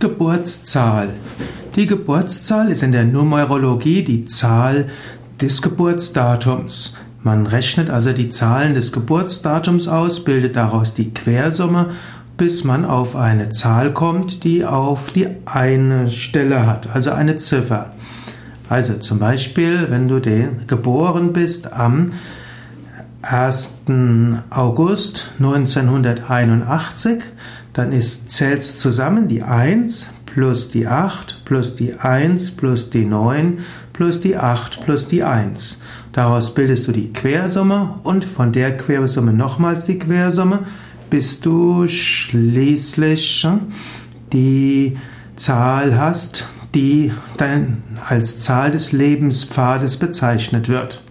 Geburtszahl. Die Geburtszahl ist in der Numerologie die Zahl des Geburtsdatums. Man rechnet also die Zahlen des Geburtsdatums aus, bildet daraus die Quersumme, bis man auf eine Zahl kommt, die auf die eine Stelle hat, also eine Ziffer. Also zum Beispiel, wenn du geboren bist am 1. August 1981, dann ist, zählst du zusammen die 1 plus die 8 plus die 1 plus die 9 plus die 8 plus die 1. Daraus bildest du die Quersumme und von der Quersumme nochmals die Quersumme, bis du schließlich die Zahl hast, die dann als Zahl des Lebenspfades bezeichnet wird.